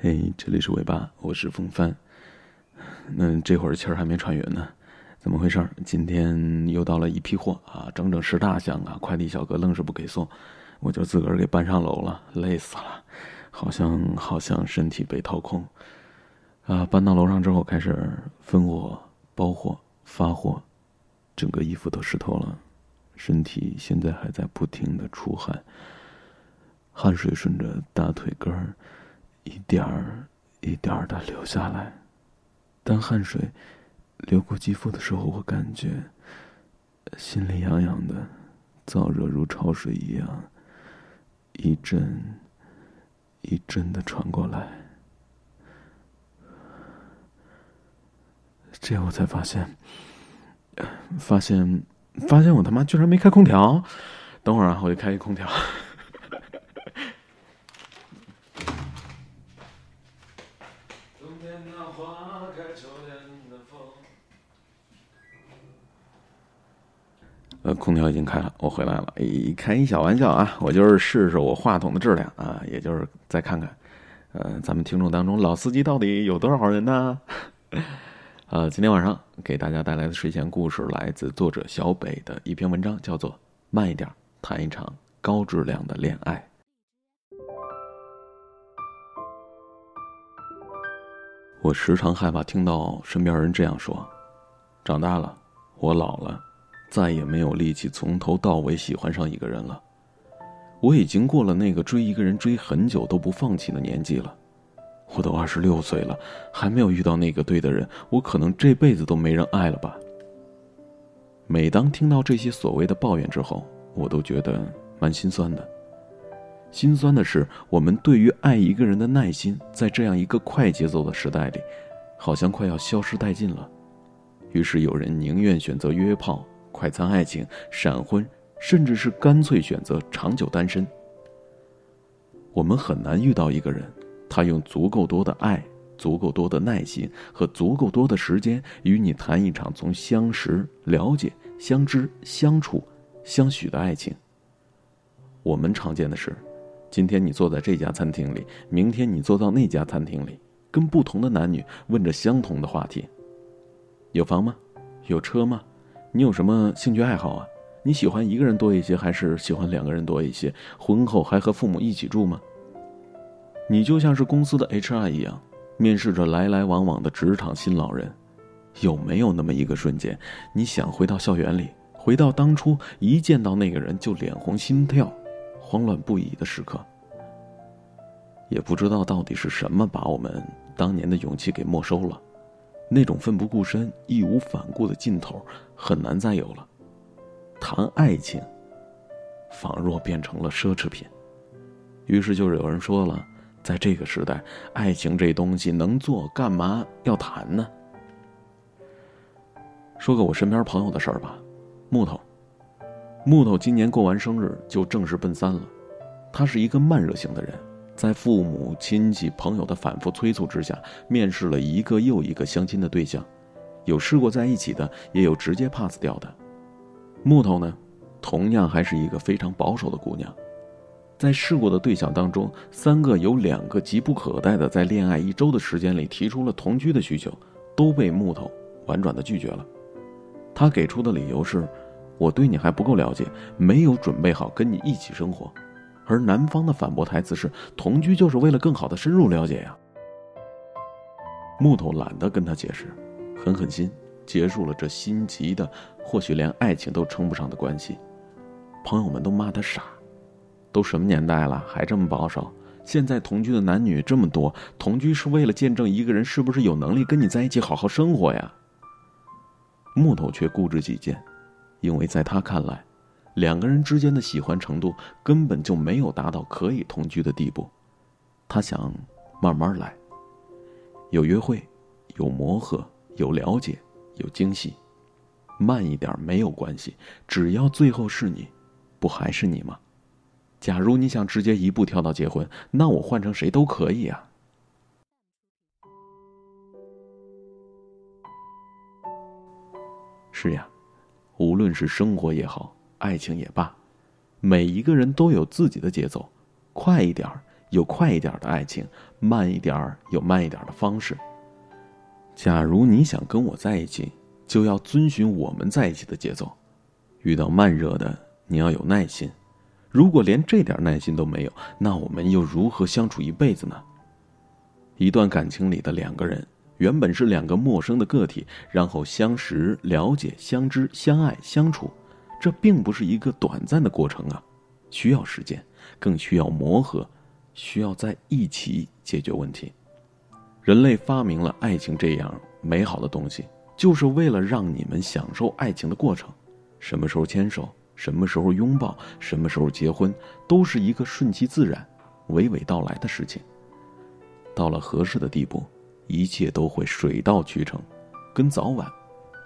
嘿，这里是尾巴，我是风帆。那这会儿气儿还没喘匀呢，怎么回事？今天又到了一批货啊，整整十大箱啊！快递小哥愣是不给送，我就自个儿给搬上楼了，累死了，好像好像身体被掏空。啊，搬到楼上之后开始分货、包货、发货，整个衣服都湿透了，身体现在还在不停的出汗，汗水顺着大腿根儿一点儿一点儿的流下来。当汗水流过肌肤的时候，我感觉心里痒痒的，燥热如潮水一样，一阵一阵的传过来。这我才发现，发现，发现我他妈居然没开空调！等会儿啊，我就开一空调。呃，空调已经开了，我回来了。诶，开一小玩笑啊，我就是试试我话筒的质量啊，也就是再看看，呃，咱们听众当中老司机到底有多少人呢？呃，今天晚上给大家带来的睡前故事来自作者小北的一篇文章，叫做《慢一点谈一场高质量的恋爱》。我时常害怕听到身边人这样说：“长大了，我老了，再也没有力气从头到尾喜欢上一个人了。我已经过了那个追一个人追很久都不放弃的年纪了。”我都二十六岁了，还没有遇到那个对的人，我可能这辈子都没人爱了吧。每当听到这些所谓的抱怨之后，我都觉得蛮心酸的。心酸的是，我们对于爱一个人的耐心，在这样一个快节奏的时代里，好像快要消失殆尽了。于是，有人宁愿选择约炮、快餐爱情、闪婚，甚至是干脆选择长久单身。我们很难遇到一个人。他用足够多的爱、足够多的耐心和足够多的时间，与你谈一场从相识、了解、相知、相处、相许的爱情。我们常见的是，今天你坐在这家餐厅里，明天你坐到那家餐厅里，跟不同的男女问着相同的话题：有房吗？有车吗？你有什么兴趣爱好啊？你喜欢一个人多一些，还是喜欢两个人多一些？婚后还和父母一起住吗？你就像是公司的 HR 一样，面试着来来往往的职场新老人，有没有那么一个瞬间，你想回到校园里，回到当初一见到那个人就脸红心跳、慌乱不已的时刻？也不知道到底是什么把我们当年的勇气给没收了，那种奋不顾身、义无反顾的劲头很难再有了。谈爱情，仿若变成了奢侈品。于是就有人说了。在这个时代，爱情这东西能做干嘛要谈呢？说个我身边朋友的事儿吧，木头。木头今年过完生日就正式奔三了。他是一个慢热型的人，在父母亲戚朋友的反复催促之下，面试了一个又一个相亲的对象，有试过在一起的，也有直接 pass 掉的。木头呢，同样还是一个非常保守的姑娘。在试过的对象当中，三个有两个急不可待的在恋爱一周的时间里提出了同居的需求，都被木头婉转的拒绝了。他给出的理由是：“我对你还不够了解，没有准备好跟你一起生活。”而男方的反驳台词是：“同居就是为了更好的深入了解呀。”木头懒得跟他解释，狠狠心结束了这心急的，或许连爱情都称不上的关系。朋友们都骂他傻。都什么年代了，还这么保守？现在同居的男女这么多，同居是为了见证一个人是不是有能力跟你在一起好好生活呀？木头却固执己见，因为在他看来，两个人之间的喜欢程度根本就没有达到可以同居的地步。他想慢慢来，有约会，有磨合，有了解，有惊喜，慢一点没有关系，只要最后是你，不还是你吗？假如你想直接一步跳到结婚，那我换成谁都可以啊。是呀，无论是生活也好，爱情也罢，每一个人都有自己的节奏，快一点有快一点的爱情，慢一点有慢一点的方式。假如你想跟我在一起，就要遵循我们在一起的节奏。遇到慢热的，你要有耐心。如果连这点耐心都没有，那我们又如何相处一辈子呢？一段感情里的两个人，原本是两个陌生的个体，然后相识、了解、相知、相爱、相处，这并不是一个短暂的过程啊，需要时间，更需要磨合，需要在一起解决问题。人类发明了爱情这样美好的东西，就是为了让你们享受爱情的过程。什么时候牵手，什么时候拥抱，什么时候结婚，都是一个顺其自然、娓娓道来的事情。到了合适的地步，一切都会水到渠成，跟早晚，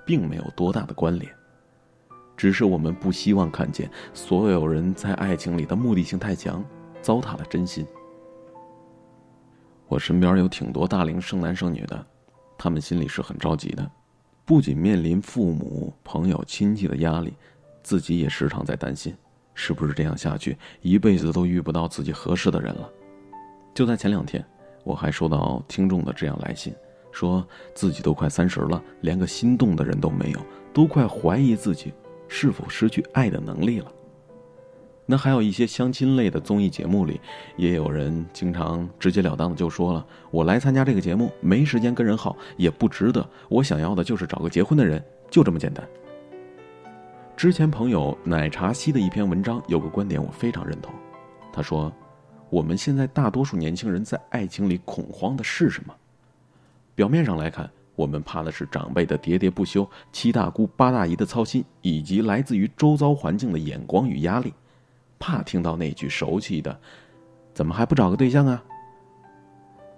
并没有多大的关联。只是我们不希望看见所有人在爱情里的目的性太强，糟蹋了真心。我身边有挺多大龄剩男剩女的，他们心里是很着急的，不仅面临父母、朋友、亲戚的压力，自己也时常在担心，是不是这样下去，一辈子都遇不到自己合适的人了。就在前两天，我还收到听众的这样来信，说自己都快三十了，连个心动的人都没有，都快怀疑自己是否失去爱的能力了。那还有一些相亲类的综艺节目里，也有人经常直截了当的就说了：“我来参加这个节目，没时间跟人耗，也不值得。我想要的就是找个结婚的人，就这么简单。”之前朋友奶茶西的一篇文章有个观点我非常认同，他说：“我们现在大多数年轻人在爱情里恐慌的是什么？表面上来看，我们怕的是长辈的喋喋不休、七大姑八大姨的操心，以及来自于周遭环境的眼光与压力。”怕听到那句熟悉的“怎么还不找个对象啊？”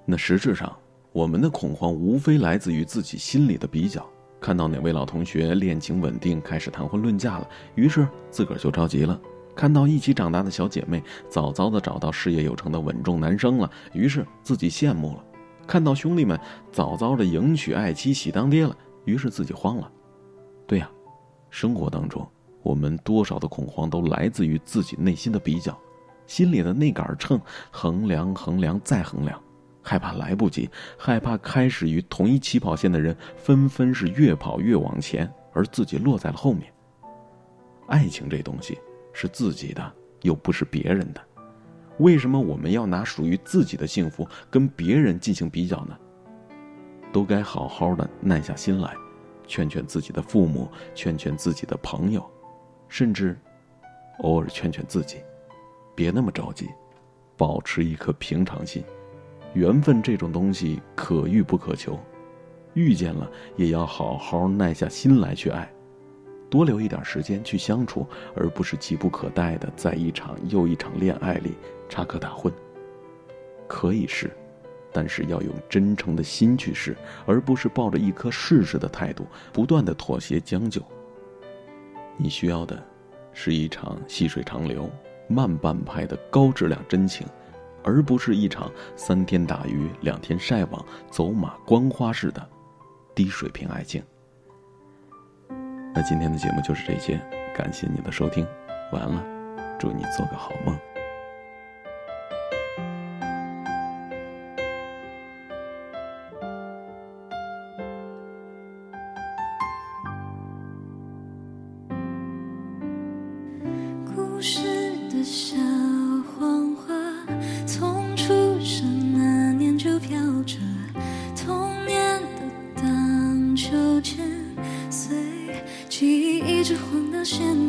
那实质上，我们的恐慌无非来自于自己心里的比较。看到哪位老同学恋情稳定，开始谈婚论嫁了，于是自个儿就着急了；看到一起长大的小姐妹早早的找到事业有成的稳重男生了，于是自己羡慕了；看到兄弟们早早的迎娶爱妻、喜当爹了，于是自己慌了。对呀，生活当中。我们多少的恐慌都来自于自己内心的比较，心里的那杆秤衡量衡量再衡量，害怕来不及，害怕开始于同一起跑线的人纷纷是越跑越往前，而自己落在了后面。爱情这东西是自己的，又不是别人的，为什么我们要拿属于自己的幸福跟别人进行比较呢？都该好好的耐下心来，劝劝自己的父母，劝劝自己的朋友。甚至，偶尔劝劝自己，别那么着急，保持一颗平常心。缘分这种东西可遇不可求，遇见了也要好好耐下心来去爱，多留一点时间去相处，而不是急不可待的在一场又一场恋爱里插科打诨。可以试，但是要用真诚的心去试，而不是抱着一颗试试的态度，不断的妥协将就。你需要的，是一场细水长流、慢半拍的高质量真情，而不是一场三天打鱼两天晒网、走马观花式的低水平爱情。那今天的节目就是这些，感谢你的收听，晚安了，祝你做个好梦。现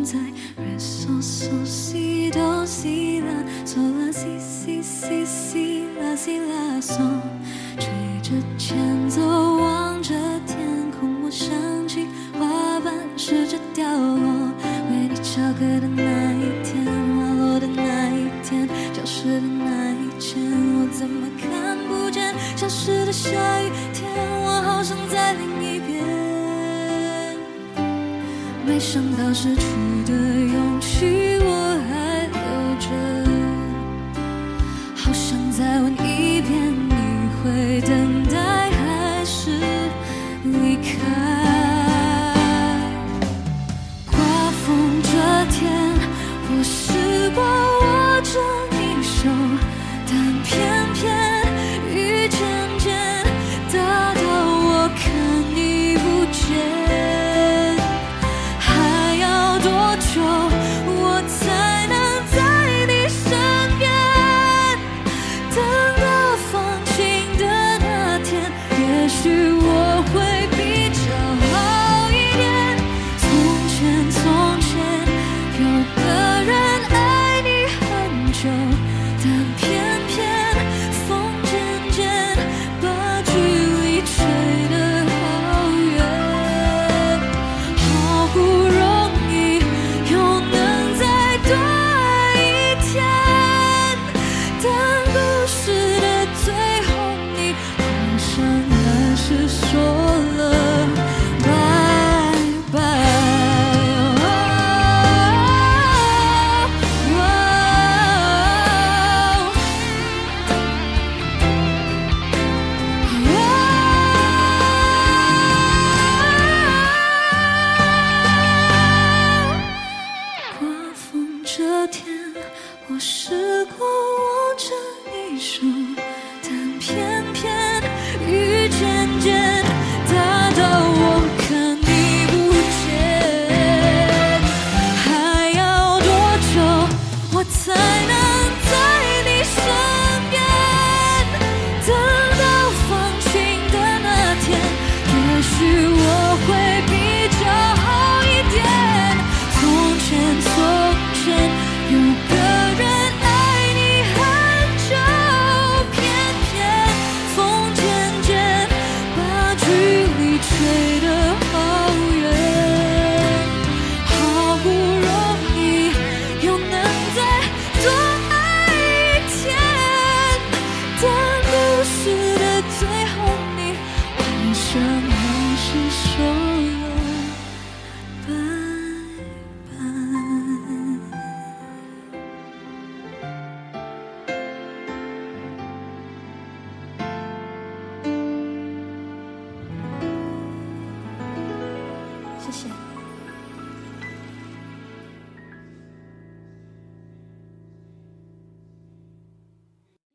没想到失去的